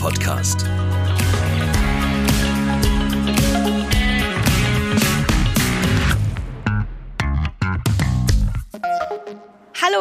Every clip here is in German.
Podcast.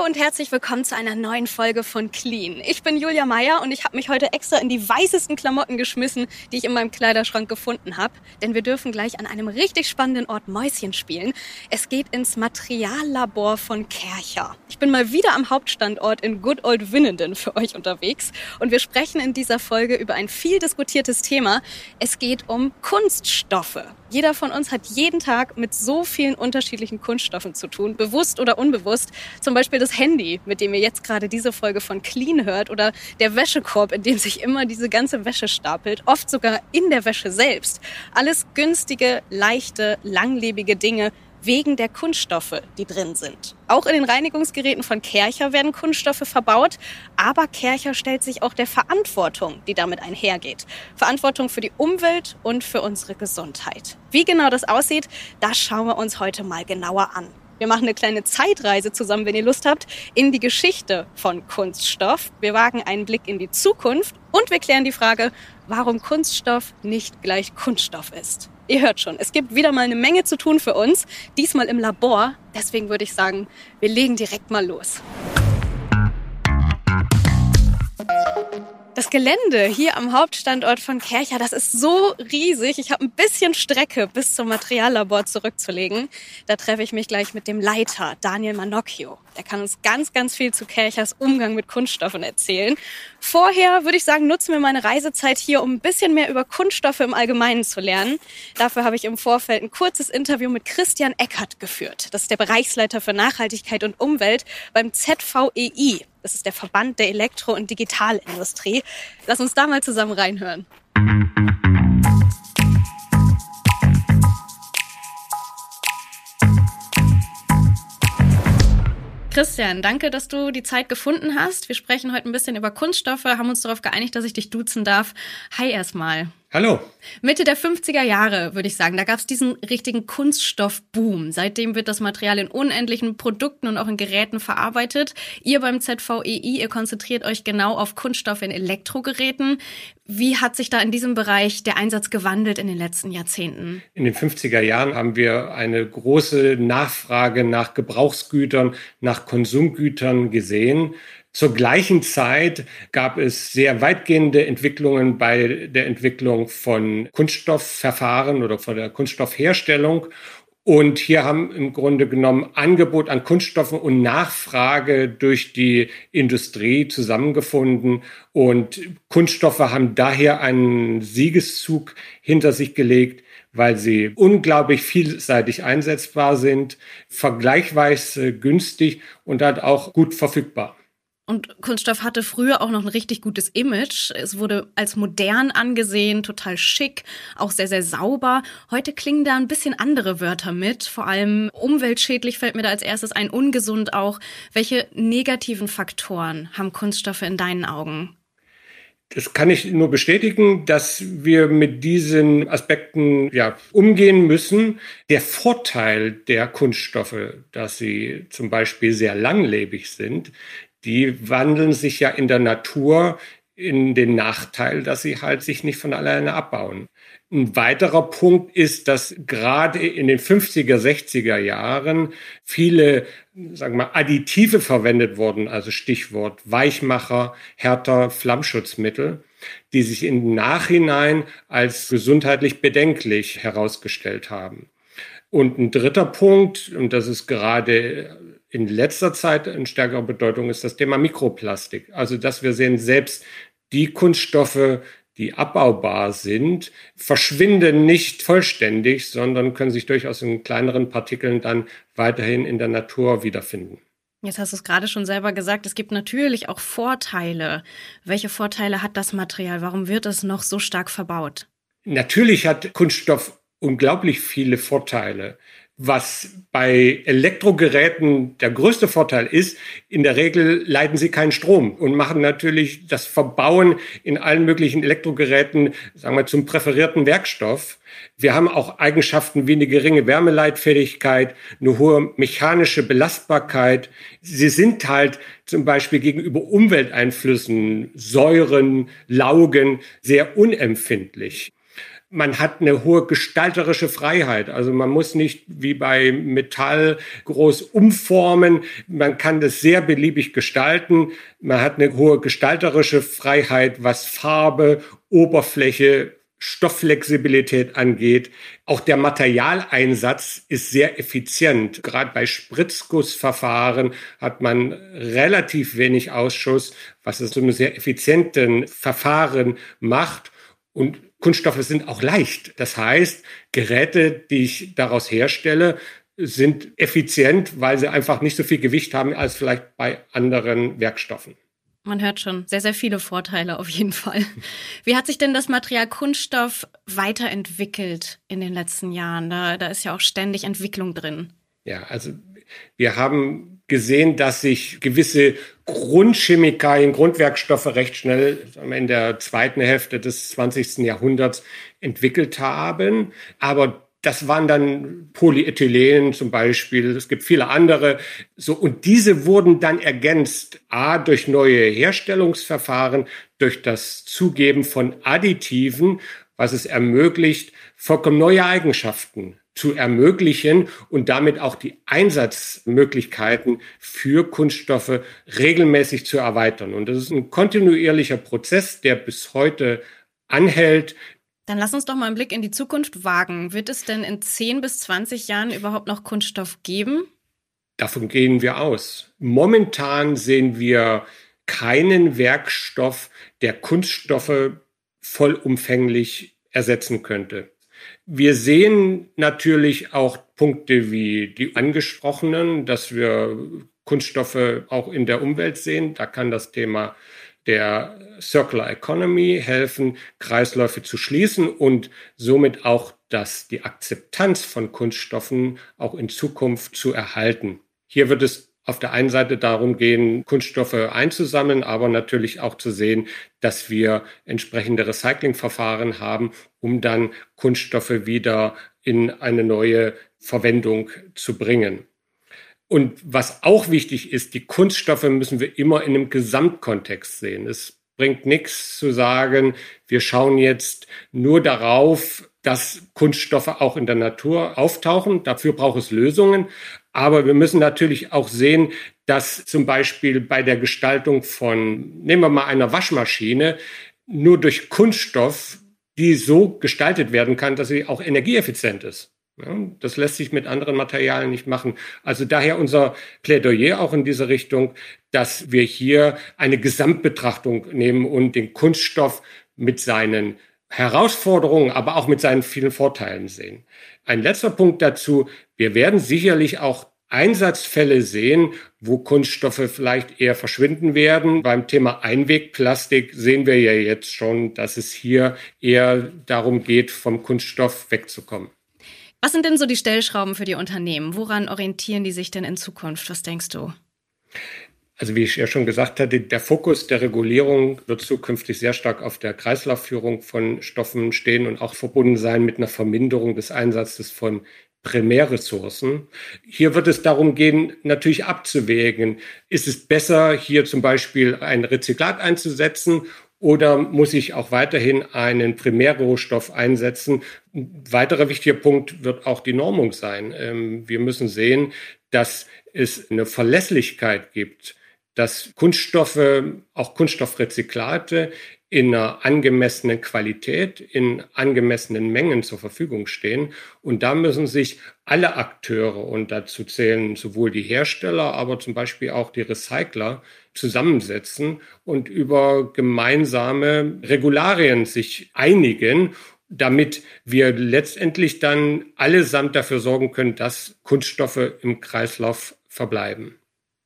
Und herzlich willkommen zu einer neuen Folge von Clean. Ich bin Julia Meyer und ich habe mich heute extra in die weißesten Klamotten geschmissen, die ich in meinem Kleiderschrank gefunden habe. Denn wir dürfen gleich an einem richtig spannenden Ort Mäuschen spielen. Es geht ins Materiallabor von Kercher. Ich bin mal wieder am Hauptstandort in Good Old Winnenden für euch unterwegs. Und wir sprechen in dieser Folge über ein viel diskutiertes Thema. Es geht um Kunststoffe. Jeder von uns hat jeden Tag mit so vielen unterschiedlichen Kunststoffen zu tun, bewusst oder unbewusst. Zum Beispiel das Handy, mit dem ihr jetzt gerade diese Folge von Clean hört, oder der Wäschekorb, in dem sich immer diese ganze Wäsche stapelt, oft sogar in der Wäsche selbst. Alles günstige, leichte, langlebige Dinge, wegen der Kunststoffe, die drin sind. Auch in den Reinigungsgeräten von Kercher werden Kunststoffe verbaut, aber Kercher stellt sich auch der Verantwortung, die damit einhergeht. Verantwortung für die Umwelt und für unsere Gesundheit. Wie genau das aussieht, das schauen wir uns heute mal genauer an. Wir machen eine kleine Zeitreise zusammen, wenn ihr Lust habt, in die Geschichte von Kunststoff. Wir wagen einen Blick in die Zukunft und wir klären die Frage, warum Kunststoff nicht gleich Kunststoff ist. Ihr hört schon, es gibt wieder mal eine Menge zu tun für uns, diesmal im Labor. Deswegen würde ich sagen, wir legen direkt mal los. Das Gelände hier am Hauptstandort von Kercher, das ist so riesig. Ich habe ein bisschen Strecke bis zum Materiallabor zurückzulegen. Da treffe ich mich gleich mit dem Leiter, Daniel Manocchio. Der kann uns ganz, ganz viel zu Kerchers Umgang mit Kunststoffen erzählen. Vorher würde ich sagen, nutzen wir meine Reisezeit hier, um ein bisschen mehr über Kunststoffe im Allgemeinen zu lernen. Dafür habe ich im Vorfeld ein kurzes Interview mit Christian Eckert geführt. Das ist der Bereichsleiter für Nachhaltigkeit und Umwelt beim ZVEI. Das ist der Verband der Elektro- und Digitalindustrie. Lass uns da mal zusammen reinhören. Christian, danke, dass du die Zeit gefunden hast. Wir sprechen heute ein bisschen über Kunststoffe, haben uns darauf geeinigt, dass ich dich duzen darf. Hi erstmal. Hallo. Mitte der 50er Jahre, würde ich sagen, da gab es diesen richtigen Kunststoffboom. Seitdem wird das Material in unendlichen Produkten und auch in Geräten verarbeitet. Ihr beim ZVEI, ihr konzentriert euch genau auf Kunststoffe in Elektrogeräten. Wie hat sich da in diesem Bereich der Einsatz gewandelt in den letzten Jahrzehnten? In den 50er Jahren haben wir eine große Nachfrage nach Gebrauchsgütern, nach Konsumgütern gesehen. Zur gleichen Zeit gab es sehr weitgehende Entwicklungen bei der Entwicklung von Kunststoffverfahren oder von der Kunststoffherstellung. Und hier haben im Grunde genommen Angebot an Kunststoffen und Nachfrage durch die Industrie zusammengefunden. Und Kunststoffe haben daher einen Siegeszug hinter sich gelegt, weil sie unglaublich vielseitig einsetzbar sind, vergleichsweise günstig und halt auch gut verfügbar. Und Kunststoff hatte früher auch noch ein richtig gutes Image. Es wurde als modern angesehen, total schick, auch sehr, sehr sauber. Heute klingen da ein bisschen andere Wörter mit. Vor allem umweltschädlich fällt mir da als erstes ein, ungesund auch. Welche negativen Faktoren haben Kunststoffe in deinen Augen? Das kann ich nur bestätigen, dass wir mit diesen Aspekten ja, umgehen müssen. Der Vorteil der Kunststoffe, dass sie zum Beispiel sehr langlebig sind, die wandeln sich ja in der Natur in den Nachteil, dass sie halt sich nicht von alleine abbauen. Ein weiterer Punkt ist, dass gerade in den 50er, 60er Jahren viele, sagen wir mal, Additive verwendet wurden, also Stichwort Weichmacher, härter Flammschutzmittel, die sich im Nachhinein als gesundheitlich bedenklich herausgestellt haben. Und ein dritter Punkt, und das ist gerade in letzter Zeit in stärkerer Bedeutung ist das Thema Mikroplastik. Also, dass wir sehen, selbst die Kunststoffe, die abbaubar sind, verschwinden nicht vollständig, sondern können sich durchaus in kleineren Partikeln dann weiterhin in der Natur wiederfinden. Jetzt hast du es gerade schon selber gesagt, es gibt natürlich auch Vorteile. Welche Vorteile hat das Material? Warum wird es noch so stark verbaut? Natürlich hat Kunststoff unglaublich viele Vorteile. Was bei Elektrogeräten der größte Vorteil ist, in der Regel leiten sie keinen Strom und machen natürlich das Verbauen in allen möglichen Elektrogeräten, sagen wir, zum präferierten Werkstoff. Wir haben auch Eigenschaften wie eine geringe Wärmeleitfähigkeit, eine hohe mechanische Belastbarkeit. Sie sind halt zum Beispiel gegenüber Umwelteinflüssen, Säuren, Laugen sehr unempfindlich man hat eine hohe gestalterische Freiheit. Also man muss nicht wie bei Metall groß umformen. Man kann das sehr beliebig gestalten. Man hat eine hohe gestalterische Freiheit, was Farbe, Oberfläche, Stoffflexibilität angeht. Auch der Materialeinsatz ist sehr effizient. Gerade bei Spritzgussverfahren hat man relativ wenig Ausschuss, was es zu einem sehr effizienten Verfahren macht. Und Kunststoffe sind auch leicht. Das heißt, Geräte, die ich daraus herstelle, sind effizient, weil sie einfach nicht so viel Gewicht haben als vielleicht bei anderen Werkstoffen. Man hört schon sehr, sehr viele Vorteile auf jeden Fall. Wie hat sich denn das Material Kunststoff weiterentwickelt in den letzten Jahren? Da, da ist ja auch ständig Entwicklung drin. Ja, also wir haben gesehen, dass sich gewisse Grundchemikalien, Grundwerkstoffe recht schnell in der zweiten Hälfte des 20. Jahrhunderts entwickelt haben. Aber das waren dann Polyethylen zum Beispiel. Es gibt viele andere. So, und diese wurden dann ergänzt, A, durch neue Herstellungsverfahren, durch das Zugeben von Additiven, was es ermöglicht, vollkommen neue Eigenschaften zu ermöglichen und damit auch die Einsatzmöglichkeiten für Kunststoffe regelmäßig zu erweitern. Und das ist ein kontinuierlicher Prozess, der bis heute anhält. Dann lass uns doch mal einen Blick in die Zukunft wagen. Wird es denn in 10 bis 20 Jahren überhaupt noch Kunststoff geben? Davon gehen wir aus. Momentan sehen wir keinen Werkstoff, der Kunststoffe vollumfänglich ersetzen könnte. Wir sehen natürlich auch Punkte wie die angesprochenen, dass wir Kunststoffe auch in der Umwelt sehen. Da kann das Thema der Circular Economy helfen, Kreisläufe zu schließen und somit auch dass die Akzeptanz von Kunststoffen auch in Zukunft zu erhalten. Hier wird es auf der einen Seite darum gehen, Kunststoffe einzusammeln, aber natürlich auch zu sehen, dass wir entsprechende Recyclingverfahren haben, um dann Kunststoffe wieder in eine neue Verwendung zu bringen. Und was auch wichtig ist, die Kunststoffe müssen wir immer in einem Gesamtkontext sehen. Es bringt nichts zu sagen, wir schauen jetzt nur darauf, dass Kunststoffe auch in der Natur auftauchen. Dafür braucht es Lösungen. Aber wir müssen natürlich auch sehen, dass zum Beispiel bei der Gestaltung von, nehmen wir mal einer Waschmaschine, nur durch Kunststoff, die so gestaltet werden kann, dass sie auch energieeffizient ist. Das lässt sich mit anderen Materialien nicht machen. Also daher unser Plädoyer auch in diese Richtung, dass wir hier eine Gesamtbetrachtung nehmen und den Kunststoff mit seinen Herausforderungen, aber auch mit seinen vielen Vorteilen sehen. Ein letzter Punkt dazu. Wir werden sicherlich auch Einsatzfälle sehen, wo Kunststoffe vielleicht eher verschwinden werden. Beim Thema Einwegplastik sehen wir ja jetzt schon, dass es hier eher darum geht, vom Kunststoff wegzukommen. Was sind denn so die Stellschrauben für die Unternehmen? Woran orientieren die sich denn in Zukunft? Was denkst du? Also wie ich ja schon gesagt hatte, der Fokus der Regulierung wird zukünftig sehr stark auf der Kreislaufführung von Stoffen stehen und auch verbunden sein mit einer Verminderung des Einsatzes von Primärressourcen. Hier wird es darum gehen, natürlich abzuwägen, ist es besser, hier zum Beispiel ein Rezyklat einzusetzen oder muss ich auch weiterhin einen Primärrohstoff einsetzen? Ein weiterer wichtiger Punkt wird auch die Normung sein. Ähm, wir müssen sehen, dass es eine Verlässlichkeit gibt dass Kunststoffe, auch Kunststoffrezyklate in einer angemessenen Qualität, in angemessenen Mengen zur Verfügung stehen. Und da müssen sich alle Akteure, und dazu zählen sowohl die Hersteller, aber zum Beispiel auch die Recycler, zusammensetzen und über gemeinsame Regularien sich einigen, damit wir letztendlich dann allesamt dafür sorgen können, dass Kunststoffe im Kreislauf verbleiben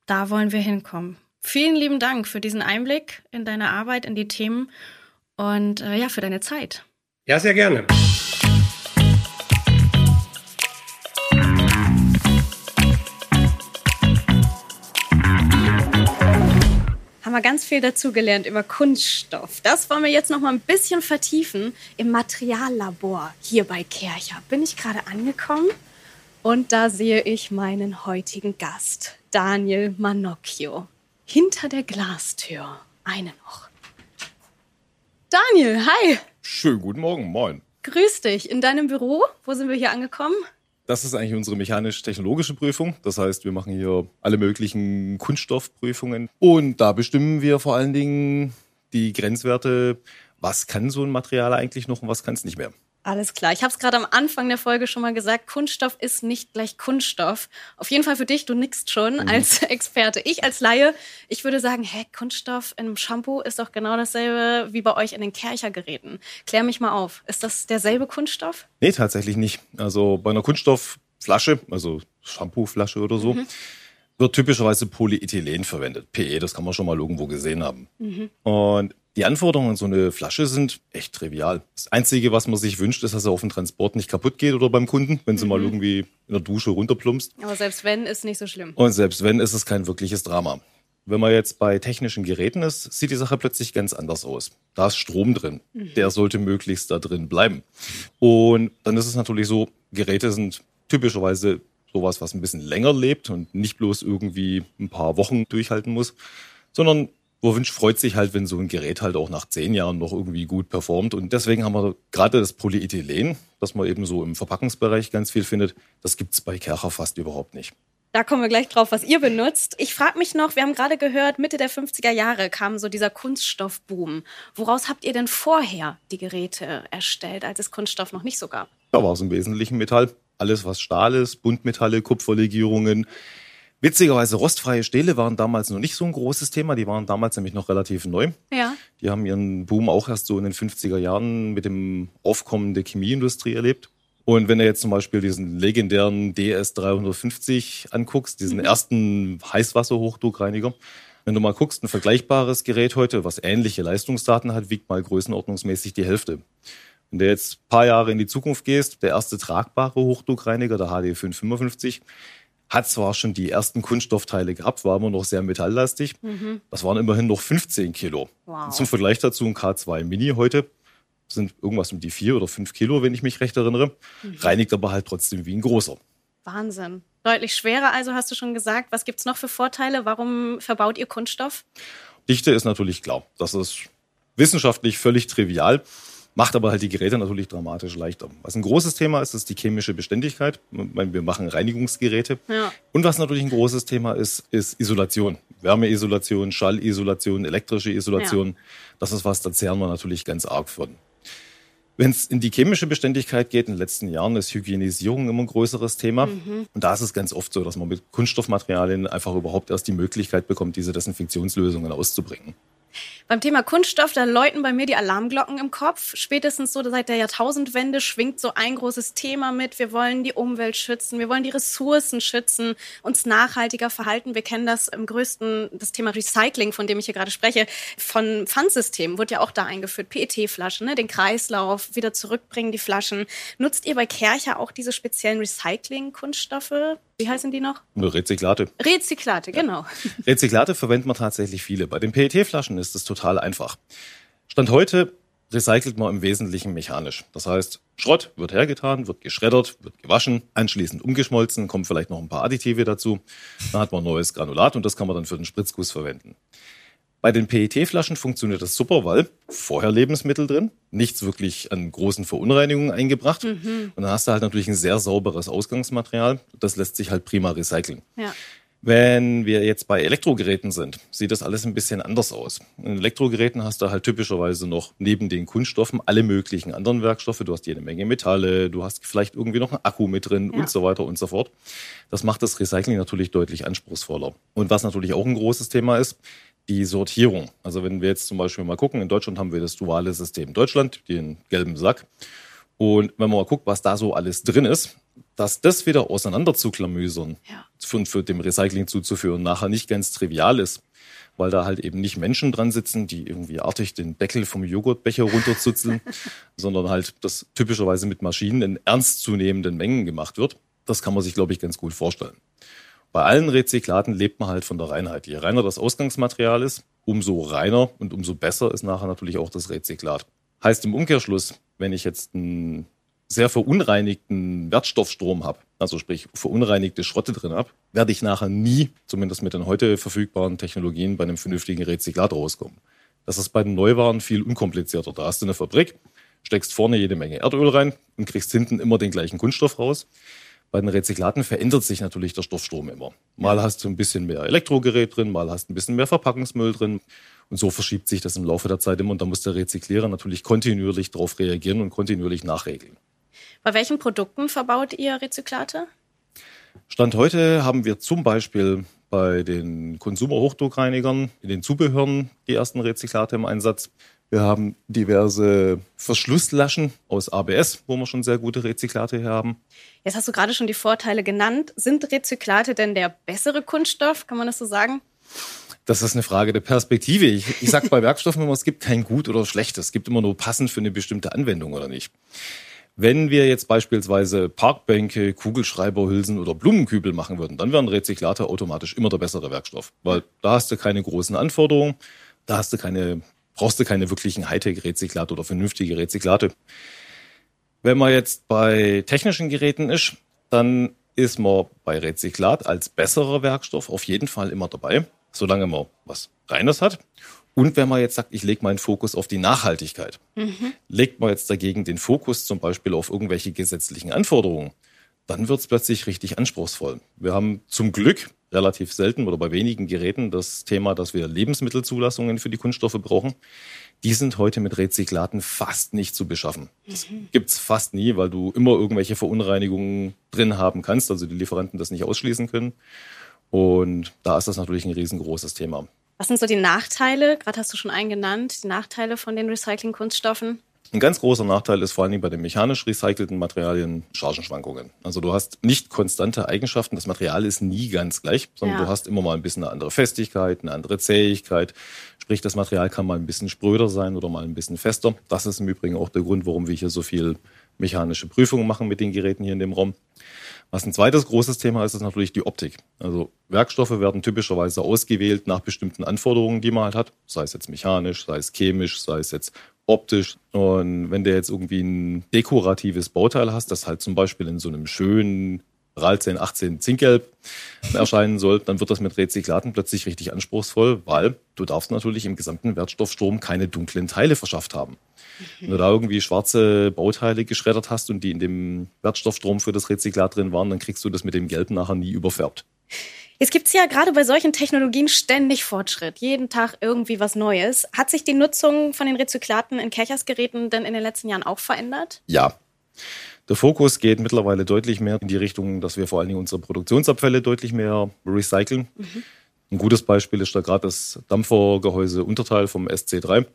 da wollen wir hinkommen. Vielen lieben Dank für diesen Einblick in deine Arbeit, in die Themen und äh, ja, für deine Zeit. Ja, sehr gerne. haben wir ganz viel dazugelernt über Kunststoff. Das wollen wir jetzt noch mal ein bisschen vertiefen im Materiallabor hier bei Kercher. Bin ich gerade angekommen? Und da sehe ich meinen heutigen Gast, Daniel Manocchio. Hinter der Glastür. Eine noch. Daniel, hi. Schönen guten Morgen, moin. Grüß dich. In deinem Büro? Wo sind wir hier angekommen? Das ist eigentlich unsere mechanisch-technologische Prüfung. Das heißt, wir machen hier alle möglichen Kunststoffprüfungen. Und da bestimmen wir vor allen Dingen die Grenzwerte, was kann so ein Material eigentlich noch und was kann es nicht mehr. Alles klar. Ich habe es gerade am Anfang der Folge schon mal gesagt. Kunststoff ist nicht gleich Kunststoff. Auf jeden Fall für dich, du nickst schon mhm. als Experte. Ich als Laie, ich würde sagen, hä, Kunststoff in einem Shampoo ist doch genau dasselbe wie bei euch in den Kerchergeräten. Klär mich mal auf. Ist das derselbe Kunststoff? Nee, tatsächlich nicht. Also bei einer Kunststoffflasche, also Shampooflasche oder so, mhm. Wird typischerweise Polyethylen verwendet. PE, das kann man schon mal irgendwo gesehen haben. Mhm. Und die Anforderungen an so eine Flasche sind echt trivial. Das Einzige, was man sich wünscht, ist, dass er auf dem Transport nicht kaputt geht oder beim Kunden, wenn sie mhm. mal irgendwie in der Dusche runterplumpst. Aber selbst wenn, ist nicht so schlimm. Und selbst wenn, ist es kein wirkliches Drama. Wenn man jetzt bei technischen Geräten ist, sieht die Sache plötzlich ganz anders aus. Da ist Strom drin. Mhm. Der sollte möglichst da drin bleiben. Und dann ist es natürlich so, Geräte sind typischerweise sowas, was ein bisschen länger lebt und nicht bloß irgendwie ein paar Wochen durchhalten muss, sondern Wunsch freut sich halt, wenn so ein Gerät halt auch nach zehn Jahren noch irgendwie gut performt. Und deswegen haben wir gerade das Polyethylen, das man eben so im Verpackungsbereich ganz viel findet, das gibt's bei Kercher fast überhaupt nicht. Da kommen wir gleich drauf, was ihr benutzt. Ich frage mich noch, wir haben gerade gehört, Mitte der 50er Jahre kam so dieser Kunststoffboom. Woraus habt ihr denn vorher die Geräte erstellt, als es Kunststoff noch nicht so gab? Da war es im Wesentlichen Metall. Alles, was Stahl ist, Buntmetalle, Kupferlegierungen, Witzigerweise, rostfreie Stähle waren damals noch nicht so ein großes Thema. Die waren damals nämlich noch relativ neu. Ja. Die haben ihren Boom auch erst so in den 50er Jahren mit dem Aufkommen der Chemieindustrie erlebt. Und wenn du jetzt zum Beispiel diesen legendären DS350 anguckst, diesen mhm. ersten Heißwasserhochdruckreiniger, wenn du mal guckst, ein vergleichbares Gerät heute, was ähnliche Leistungsdaten hat, wiegt mal größenordnungsmäßig die Hälfte. Wenn du jetzt ein paar Jahre in die Zukunft gehst, der erste tragbare Hochdruckreiniger, der HD 555, hat zwar schon die ersten Kunststoffteile gehabt, war immer noch sehr metalllastig. Mhm. Das waren immerhin noch 15 Kilo. Wow. Zum Vergleich dazu ein K2 Mini heute sind irgendwas um die vier oder fünf Kilo, wenn ich mich recht erinnere. Mhm. Reinigt aber halt trotzdem wie ein großer. Wahnsinn. Deutlich schwerer, also hast du schon gesagt. Was gibt es noch für Vorteile? Warum verbaut ihr Kunststoff? Dichte ist natürlich klar. Das ist wissenschaftlich völlig trivial macht aber halt die Geräte natürlich dramatisch leichter. Was ein großes Thema ist, ist die chemische Beständigkeit. Wir machen Reinigungsgeräte. Ja. Und was natürlich ein großes Thema ist, ist Isolation. Wärmeisolation, Schallisolation, elektrische Isolation. Ja. Das ist was, da zehren wir natürlich ganz arg von. Wenn es in die chemische Beständigkeit geht, in den letzten Jahren ist Hygienisierung immer ein größeres Thema. Mhm. Und da ist es ganz oft so, dass man mit Kunststoffmaterialien einfach überhaupt erst die Möglichkeit bekommt, diese Desinfektionslösungen auszubringen. Beim Thema Kunststoff, da läuten bei mir die Alarmglocken im Kopf. Spätestens so seit der Jahrtausendwende schwingt so ein großes Thema mit. Wir wollen die Umwelt schützen, wir wollen die Ressourcen schützen, uns nachhaltiger verhalten. Wir kennen das im größten, das Thema Recycling, von dem ich hier gerade spreche, von Pfandsystemen, wurde ja auch da eingeführt. PET-Flaschen, ne? den Kreislauf, wieder zurückbringen die Flaschen. Nutzt ihr bei Kercher auch diese speziellen Recycling-Kunststoffe? Wie heißen die noch? Rezyklate. Rezyklate, genau. Rezyklate verwendet man tatsächlich viele. Bei den PET-Flaschen ist es total einfach. Stand heute recycelt man im Wesentlichen mechanisch. Das heißt, Schrott wird hergetan, wird geschreddert, wird gewaschen, anschließend umgeschmolzen, kommen vielleicht noch ein paar Additive dazu. Dann hat man neues Granulat und das kann man dann für den Spritzguss verwenden. Bei den PET-Flaschen funktioniert das super, weil vorher Lebensmittel drin, nichts wirklich an großen Verunreinigungen eingebracht. Mhm. Und dann hast du halt natürlich ein sehr sauberes Ausgangsmaterial. Das lässt sich halt prima recyceln. Ja. Wenn wir jetzt bei Elektrogeräten sind, sieht das alles ein bisschen anders aus. In Elektrogeräten hast du halt typischerweise noch neben den Kunststoffen alle möglichen anderen Werkstoffe. Du hast jede Menge Metalle, du hast vielleicht irgendwie noch einen Akku mit drin ja. und so weiter und so fort. Das macht das Recycling natürlich deutlich anspruchsvoller. Und was natürlich auch ein großes Thema ist, die Sortierung. Also wenn wir jetzt zum Beispiel mal gucken, in Deutschland haben wir das duale System Deutschland, den gelben Sack. Und wenn man mal guckt, was da so alles drin ist, dass das wieder auseinander zu klamüsern ja. und für dem Recycling zuzuführen, nachher nicht ganz trivial ist, weil da halt eben nicht Menschen dran sitzen, die irgendwie artig den Deckel vom Joghurtbecher runterzuzeln, sondern halt das typischerweise mit Maschinen in ernstzunehmenden Mengen gemacht wird. Das kann man sich, glaube ich, ganz gut vorstellen. Bei allen Rezyklaten lebt man halt von der Reinheit. Je reiner das Ausgangsmaterial ist, umso reiner und umso besser ist nachher natürlich auch das Rezyklat. Heißt im Umkehrschluss, wenn ich jetzt einen sehr verunreinigten Wertstoffstrom habe, also sprich verunreinigte Schrotte drin habe, werde ich nachher nie, zumindest mit den heute verfügbaren Technologien, bei einem vernünftigen Rezyklat rauskommen. Das ist bei den Neuwaren viel unkomplizierter. Da hast du eine Fabrik, steckst vorne jede Menge Erdöl rein und kriegst hinten immer den gleichen Kunststoff raus. Bei den Rezyklaten verändert sich natürlich der Stoffstrom immer. Mal hast du ein bisschen mehr Elektrogerät drin, mal hast du ein bisschen mehr Verpackungsmüll drin. Und so verschiebt sich das im Laufe der Zeit immer. Und da muss der Rezyklierer natürlich kontinuierlich darauf reagieren und kontinuierlich nachregeln. Bei welchen Produkten verbaut ihr Rezyklate? Stand heute haben wir zum Beispiel bei den Konsumerhochdruckreinigern in den Zubehören die ersten Rezyklate im Einsatz. Wir haben diverse Verschlusslaschen aus ABS, wo wir schon sehr gute Rezyklate hier haben. Jetzt hast du gerade schon die Vorteile genannt. Sind Rezyklate denn der bessere Kunststoff? Kann man das so sagen? Das ist eine Frage der Perspektive. Ich, ich sage bei Werkstoffen immer, es gibt kein gut oder schlecht. Es gibt immer nur passend für eine bestimmte Anwendung oder nicht. Wenn wir jetzt beispielsweise Parkbänke, Kugelschreiberhülsen oder Blumenkübel machen würden, dann wäre ein Rezyklator automatisch immer der bessere Werkstoff, weil da hast du keine großen Anforderungen, da hast du keine brauchst du keine wirklichen Hightech-Rezyklate oder vernünftige Rezyklate. Wenn man jetzt bei technischen Geräten ist, dann ist man bei Rezyklat als besserer Werkstoff auf jeden Fall immer dabei, solange man was Reines hat. Und wenn man jetzt sagt, ich lege meinen Fokus auf die Nachhaltigkeit, mhm. legt man jetzt dagegen den Fokus zum Beispiel auf irgendwelche gesetzlichen Anforderungen, dann wird es plötzlich richtig anspruchsvoll. Wir haben zum Glück relativ selten oder bei wenigen Geräten das Thema, dass wir Lebensmittelzulassungen für die Kunststoffe brauchen. Die sind heute mit Rezyklaten fast nicht zu beschaffen. Das mhm. gibt's fast nie, weil du immer irgendwelche Verunreinigungen drin haben kannst, also die Lieferanten das nicht ausschließen können. Und da ist das natürlich ein riesengroßes Thema. Was sind so die Nachteile? Gerade hast du schon einen genannt, die Nachteile von den Recycling-Kunststoffen. Ein ganz großer Nachteil ist vor allen Dingen bei den mechanisch recycelten Materialien Chargenschwankungen. Also du hast nicht konstante Eigenschaften. Das Material ist nie ganz gleich, sondern ja. du hast immer mal ein bisschen eine andere Festigkeit, eine andere Zähigkeit. Sprich, das Material kann mal ein bisschen spröder sein oder mal ein bisschen fester. Das ist im Übrigen auch der Grund, warum wir hier so viel mechanische Prüfungen machen mit den Geräten hier in dem Raum. Was ein zweites großes Thema ist, ist natürlich die Optik. Also Werkstoffe werden typischerweise ausgewählt nach bestimmten Anforderungen, die man halt hat. Sei es jetzt mechanisch, sei es chemisch, sei es jetzt optisch. Und wenn du jetzt irgendwie ein dekoratives Bauteil hast, das halt zum Beispiel in so einem schönen RAL 10, 18 Zinkgelb erscheinen soll, dann wird das mit Rezyklaten plötzlich richtig anspruchsvoll, weil du darfst natürlich im gesamten Wertstoffstrom keine dunklen Teile verschafft haben. Wenn du da irgendwie schwarze Bauteile geschreddert hast und die in dem Wertstoffstrom für das Rezyklat drin waren, dann kriegst du das mit dem Gelb nachher nie überfärbt. Jetzt gibt es ja gerade bei solchen Technologien ständig Fortschritt, jeden Tag irgendwie was Neues. Hat sich die Nutzung von den Rezyklaten in Kerchersgeräten denn in den letzten Jahren auch verändert? Ja. Der Fokus geht mittlerweile deutlich mehr in die Richtung, dass wir vor allen Dingen unsere Produktionsabfälle deutlich mehr recyceln. Mhm. Ein gutes Beispiel ist da gerade das Dampfergehäuse Unterteil vom SC3.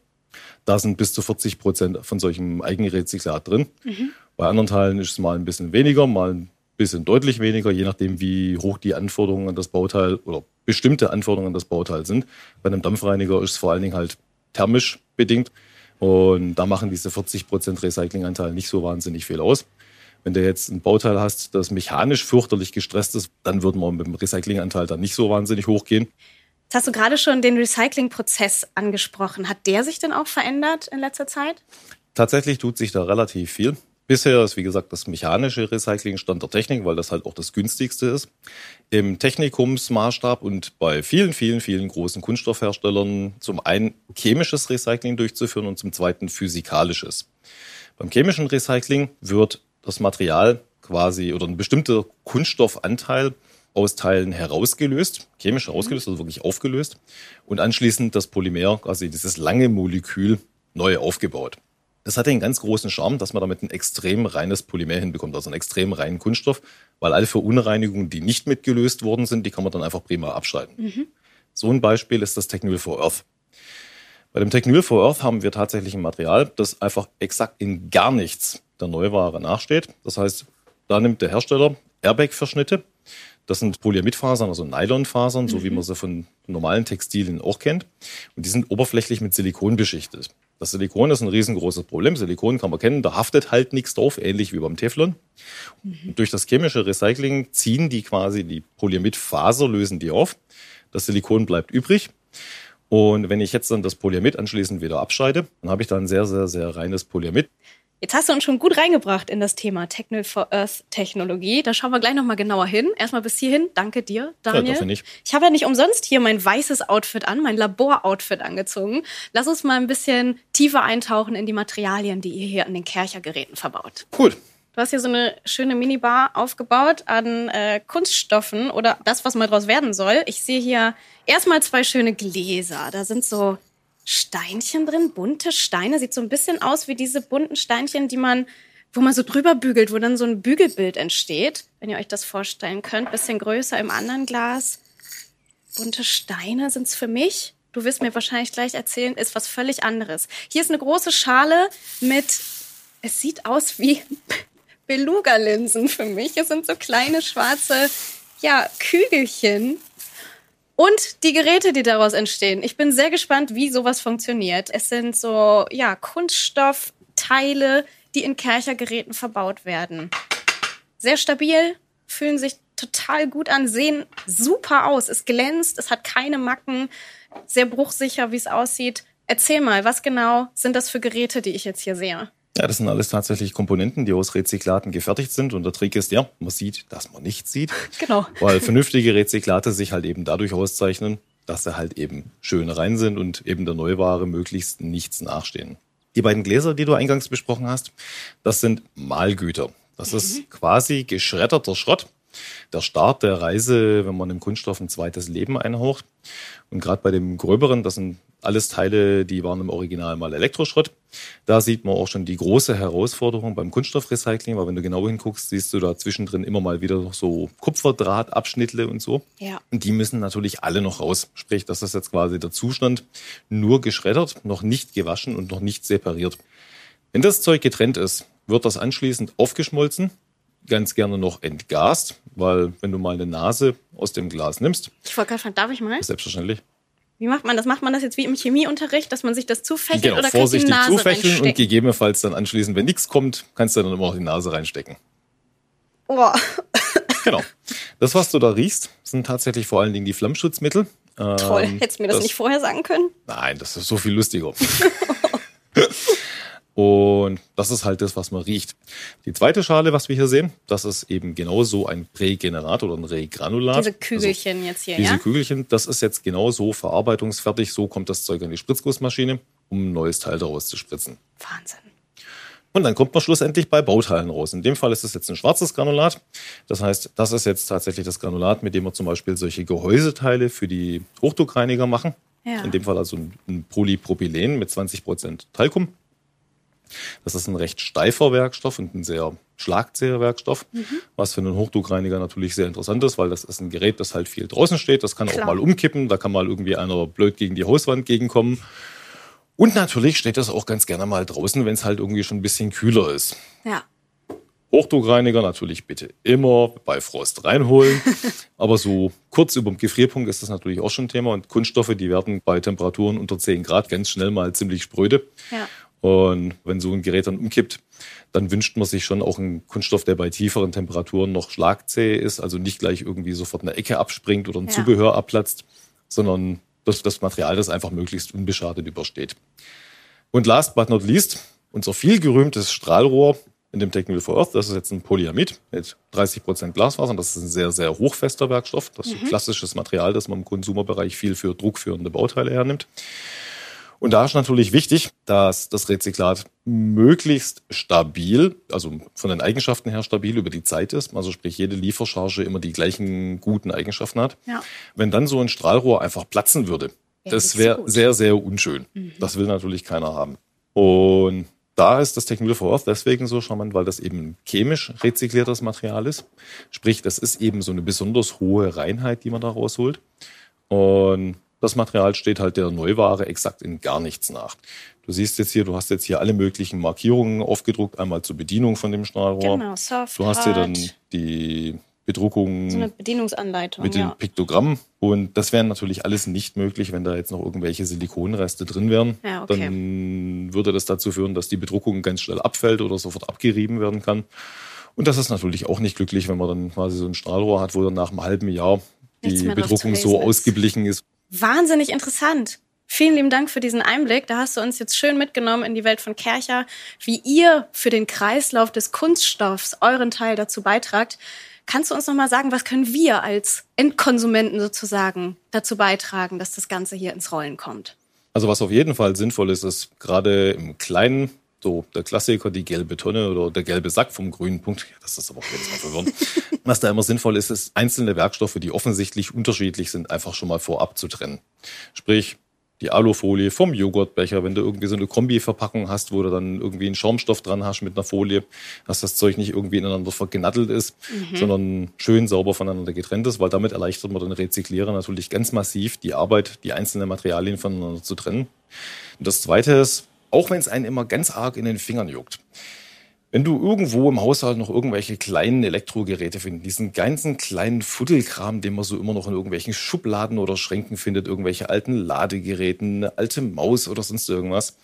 Da sind bis zu 40 Prozent von solchem Eigenrezyklat drin. Mhm. Bei anderen Teilen ist es mal ein bisschen weniger, mal ein bisschen deutlich weniger, je nachdem, wie hoch die Anforderungen an das Bauteil oder bestimmte Anforderungen an das Bauteil sind. Bei einem Dampfreiniger ist es vor allen Dingen halt thermisch bedingt. Und da machen diese 40% Recyclinganteil nicht so wahnsinnig viel aus. Wenn du jetzt ein Bauteil hast, das mechanisch fürchterlich gestresst ist, dann würde man mit dem Recyclinganteil dann nicht so wahnsinnig hochgehen. Jetzt hast du gerade schon den Recyclingprozess angesprochen. Hat der sich denn auch verändert in letzter Zeit? Tatsächlich tut sich da relativ viel. Bisher ist, wie gesagt, das mechanische Recycling Stand der Technik, weil das halt auch das günstigste ist. Im Technikumsmaßstab und bei vielen, vielen, vielen großen Kunststoffherstellern zum einen chemisches Recycling durchzuführen und zum zweiten physikalisches. Beim chemischen Recycling wird das Material quasi oder ein bestimmter Kunststoffanteil aus Teilen herausgelöst, chemisch herausgelöst, also wirklich aufgelöst und anschließend das Polymer, quasi dieses lange Molekül, neu aufgebaut. Das hat den ganz großen Charme, dass man damit ein extrem reines Polymer hinbekommt, also einen extrem reinen Kunststoff, weil alle Verunreinigungen, die nicht mitgelöst worden sind, die kann man dann einfach prima abschalten. Mhm. So ein Beispiel ist das Technol for Earth. Bei dem Technol for Earth haben wir tatsächlich ein Material, das einfach exakt in gar nichts der Neuware nachsteht. Das heißt, da nimmt der Hersteller Airbag-Verschnitte. Das sind Polyamidfasern, also Nylonfasern, mhm. so wie mhm. man sie von normalen Textilien auch kennt. Und die sind oberflächlich mit Silikon beschichtet. Das Silikon ist ein riesengroßes Problem. Silikon kann man kennen, da haftet halt nichts drauf, ähnlich wie beim Teflon. Mhm. Durch das chemische Recycling ziehen die quasi die Polyamidfaser, lösen die auf. Das Silikon bleibt übrig. Und wenn ich jetzt dann das Polyamid anschließend wieder abscheide, dann habe ich da ein sehr, sehr, sehr reines Polyamid. Jetzt hast du uns schon gut reingebracht in das Thema Techno for Earth Technologie. Da schauen wir gleich nochmal genauer hin. Erstmal bis hierhin. Danke dir, Daniel. Ja, nicht. Ich habe ja nicht umsonst hier mein weißes Outfit an, mein Labor-Outfit angezogen. Lass uns mal ein bisschen tiefer eintauchen in die Materialien, die ihr hier an den Kerchergeräten verbaut. Cool. Du hast hier so eine schöne Minibar aufgebaut an äh, Kunststoffen oder das, was mal draus werden soll. Ich sehe hier erstmal zwei schöne Gläser. Da sind so Steinchen drin, bunte Steine. Sieht so ein bisschen aus wie diese bunten Steinchen, die man, wo man so drüber bügelt, wo dann so ein Bügelbild entsteht. Wenn ihr euch das vorstellen könnt. Bisschen größer im anderen Glas. Bunte Steine sind's für mich. Du wirst mir wahrscheinlich gleich erzählen, ist was völlig anderes. Hier ist eine große Schale mit, es sieht aus wie Beluga-Linsen für mich. Es sind so kleine schwarze, ja, Kügelchen, und die Geräte, die daraus entstehen. Ich bin sehr gespannt, wie sowas funktioniert. Es sind so, ja, Kunststoffteile, die in Kerchergeräten verbaut werden. Sehr stabil, fühlen sich total gut an, sehen super aus. Es glänzt, es hat keine Macken, sehr bruchsicher, wie es aussieht. Erzähl mal, was genau sind das für Geräte, die ich jetzt hier sehe? Ja, das sind alles tatsächlich Komponenten, die aus Rezyklaten gefertigt sind. Und der Trick ist ja, man sieht, dass man nichts sieht. Genau. Weil vernünftige Rezyklate sich halt eben dadurch auszeichnen, dass sie halt eben schön rein sind und eben der Neuware möglichst nichts nachstehen. Die beiden Gläser, die du eingangs besprochen hast, das sind Mahlgüter. Das mhm. ist quasi geschredderter Schrott. Der Start der Reise, wenn man dem Kunststoff ein zweites Leben einhaucht. Und gerade bei dem gröberen, das sind alles Teile, die waren im Original mal Elektroschrott. Da sieht man auch schon die große Herausforderung beim Kunststoffrecycling, weil wenn du genau hinguckst, siehst du da zwischendrin immer mal wieder so Kupferdrahtabschnitte und so. Ja. Und die müssen natürlich alle noch raus. Sprich, das ist jetzt quasi der Zustand, nur geschreddert, noch nicht gewaschen und noch nicht separiert. Wenn das Zeug getrennt ist, wird das anschließend aufgeschmolzen, ganz gerne noch entgast, weil wenn du mal eine Nase aus dem Glas nimmst. Ich wollte gerade fragen, darf ich mal? Selbstverständlich. Wie macht man das? Macht man das jetzt wie im Chemieunterricht, dass man sich das zufächelt genau, oder vorsichtig kann die Nase zufächeln und gegebenenfalls dann anschließend, wenn nichts kommt, kannst du dann immer noch die Nase reinstecken. Oh. Genau. Das, was du da riechst, sind tatsächlich vor allen Dingen die Flammschutzmittel. Toll. Ähm, Hättest du mir das, das, nicht vorher sagen können? Nein, das ist so viel lustiger. Und das ist halt das, was man riecht. Die zweite Schale, was wir hier sehen, das ist eben genauso ein Prägenerator oder ein Regranulat. Diese Kügelchen also jetzt hier, diese ja? Diese Kügelchen, das ist jetzt genauso verarbeitungsfertig. So kommt das Zeug an die Spritzgussmaschine, um ein neues Teil daraus zu spritzen. Wahnsinn. Und dann kommt man schlussendlich bei Bauteilen raus. In dem Fall ist es jetzt ein schwarzes Granulat. Das heißt, das ist jetzt tatsächlich das Granulat, mit dem wir zum Beispiel solche Gehäuseteile für die Hochdruckreiniger machen. Ja. In dem Fall also ein Polypropylen mit 20 Prozent Talkum. Das ist ein recht steifer Werkstoff und ein sehr schlagzäher Werkstoff, mhm. was für einen Hochdruckreiniger natürlich sehr interessant ist, weil das ist ein Gerät, das halt viel draußen steht. Das kann Klar. auch mal umkippen, da kann mal irgendwie einer blöd gegen die Hauswand gegenkommen. Und natürlich steht das auch ganz gerne mal draußen, wenn es halt irgendwie schon ein bisschen kühler ist. Ja. Hochdruckreiniger natürlich bitte immer bei Frost reinholen. Aber so kurz über dem Gefrierpunkt ist das natürlich auch schon ein Thema. Und Kunststoffe, die werden bei Temperaturen unter 10 Grad ganz schnell mal ziemlich spröde. Ja. Und wenn so ein Gerät dann umkippt, dann wünscht man sich schon auch einen Kunststoff, der bei tieferen Temperaturen noch schlagzäh ist, also nicht gleich irgendwie sofort eine Ecke abspringt oder ein ja. Zubehör abplatzt, sondern das, das Material, das einfach möglichst unbeschadet übersteht. Und last but not least, unser viel gerühmtes Strahlrohr in dem Technical for Earth, das ist jetzt ein Polyamid mit 30 Prozent Glasfaser. Das ist ein sehr, sehr hochfester Werkstoff. Das ist mhm. ein klassisches Material, das man im Konsumerbereich viel für druckführende Bauteile hernimmt. Und da ist natürlich wichtig, dass das Rezyklat möglichst stabil, also von den Eigenschaften her stabil über die Zeit ist. Also sprich, jede Liefercharge immer die gleichen guten Eigenschaften hat. Ja. Wenn dann so ein Strahlrohr einfach platzen würde, ja, das wäre sehr, sehr unschön. Mhm. Das will natürlich keiner haben. Und da ist das Technical for Earth deswegen so charmant, weil das eben chemisch rezykliertes Material ist. Sprich, das ist eben so eine besonders hohe Reinheit, die man da rausholt. Und das Material steht halt der Neuware exakt in gar nichts nach. Du siehst jetzt hier, du hast jetzt hier alle möglichen Markierungen aufgedruckt, einmal zur Bedienung von dem Stahlrohr. Genau, soft, Du hast hier dann die Bedruckung. So eine Bedienungsanleitung. Mit ja. den Piktogrammen. Und das wäre natürlich alles nicht möglich, wenn da jetzt noch irgendwelche Silikonreste drin wären. Ja, okay. Dann würde das dazu führen, dass die Bedruckung ganz schnell abfällt oder sofort abgerieben werden kann. Und das ist natürlich auch nicht glücklich, wenn man dann quasi so ein Stahlrohr hat, wo dann nach einem halben Jahr die Bedruckung so ausgeblichen ist, Wahnsinnig interessant. Vielen lieben Dank für diesen Einblick. Da hast du uns jetzt schön mitgenommen in die Welt von Kercher, wie ihr für den Kreislauf des Kunststoffs euren Teil dazu beitragt. Kannst du uns noch mal sagen, was können wir als Endkonsumenten sozusagen dazu beitragen, dass das Ganze hier ins Rollen kommt? Also was auf jeden Fall sinnvoll ist, ist gerade im Kleinen so der Klassiker, die gelbe Tonne oder der gelbe Sack vom grünen Punkt. Das ist aber auch jedes Mal verwirrend. Was da immer sinnvoll ist, ist einzelne Werkstoffe, die offensichtlich unterschiedlich sind, einfach schon mal vorab zu trennen. Sprich, die Alufolie vom Joghurtbecher, wenn du irgendwie so eine Kombi-Verpackung hast, wo du dann irgendwie einen Schaumstoff dran hast mit einer Folie, dass das Zeug nicht irgendwie ineinander vergenattelt ist, mhm. sondern schön sauber voneinander getrennt ist, weil damit erleichtert man den Rezyklierer natürlich ganz massiv die Arbeit, die einzelnen Materialien voneinander zu trennen. Und das zweite ist, auch wenn es einen immer ganz arg in den Fingern juckt, wenn du irgendwo im Haushalt noch irgendwelche kleinen Elektrogeräte findest, diesen ganzen kleinen Fuddelkram, den man so immer noch in irgendwelchen Schubladen oder Schränken findet, irgendwelche alten Ladegeräten, eine alte Maus oder sonst irgendwas,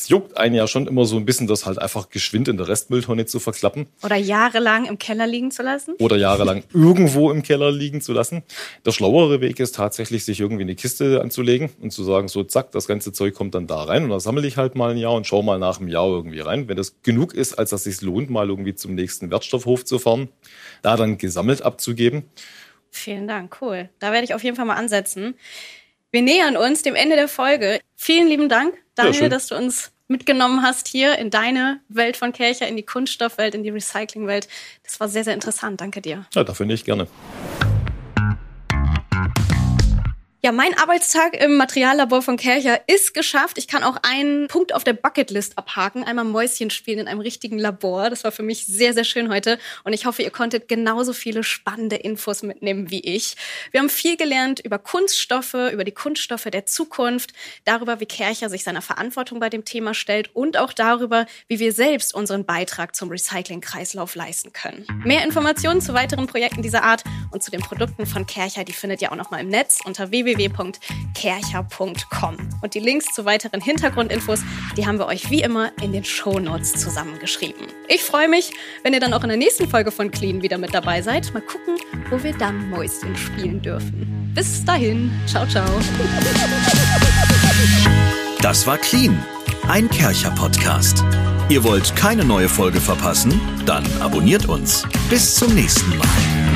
es juckt einen ja schon immer so ein bisschen, das halt einfach geschwind in der Restmülltonne zu verklappen. Oder jahrelang im Keller liegen zu lassen. Oder jahrelang irgendwo im Keller liegen zu lassen. Der schlauere Weg ist tatsächlich, sich irgendwie eine Kiste anzulegen und zu sagen, so zack, das ganze Zeug kommt dann da rein und dann sammle ich halt mal ein Jahr und schau mal nach einem Jahr irgendwie rein. Wenn das genug ist, als dass es sich lohnt, mal irgendwie zum nächsten Wertstoffhof zu fahren, da dann gesammelt abzugeben. Vielen Dank, cool. Da werde ich auf jeden Fall mal ansetzen. Wir nähern uns dem Ende der Folge. Vielen lieben Dank, Daniel, ja, dass du uns mitgenommen hast hier in deine Welt von Kercher, in die Kunststoffwelt, in die Recyclingwelt. Das war sehr, sehr interessant. Danke dir. Ja, dafür nicht gerne. Ja, mein Arbeitstag im Materiallabor von Kercher ist geschafft. Ich kann auch einen Punkt auf der Bucketlist abhaken. Einmal Mäuschen spielen in einem richtigen Labor. Das war für mich sehr, sehr schön heute. Und ich hoffe, ihr konntet genauso viele spannende Infos mitnehmen wie ich. Wir haben viel gelernt über Kunststoffe, über die Kunststoffe der Zukunft, darüber, wie Kercher sich seiner Verantwortung bei dem Thema stellt und auch darüber, wie wir selbst unseren Beitrag zum Recycling-Kreislauf leisten können. Mehr Informationen zu weiteren Projekten dieser Art und zu den Produkten von Kercher, die findet ihr auch noch mal im Netz unter www www.kercher.com. Und die Links zu weiteren Hintergrundinfos, die haben wir euch wie immer in den Shownotes zusammengeschrieben. Ich freue mich, wenn ihr dann auch in der nächsten Folge von Clean wieder mit dabei seid. Mal gucken, wo wir dann Mäuschen spielen dürfen. Bis dahin, ciao, ciao. Das war Clean, ein Kercher-Podcast. Ihr wollt keine neue Folge verpassen? Dann abonniert uns. Bis zum nächsten Mal.